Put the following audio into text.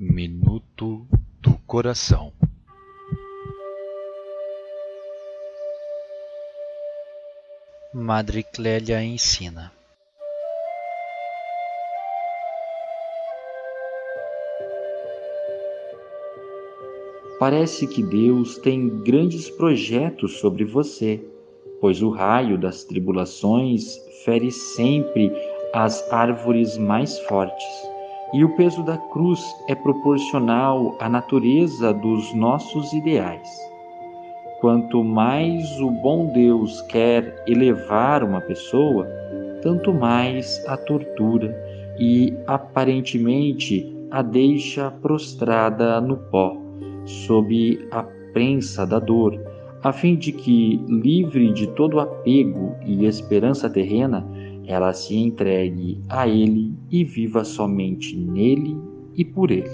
Minuto do Coração. Madre Clélia ensina. Parece que Deus tem grandes projetos sobre você, pois o raio das tribulações fere sempre as árvores mais fortes, e o peso da cruz é proporcional à natureza dos nossos ideais. Quanto mais o bom Deus quer elevar uma pessoa, tanto mais a tortura e aparentemente a deixa prostrada no pó sob a prensa da dor, a fim de que, livre de todo apego e esperança terrena, ela se entregue a Ele e viva somente nele e por Ele.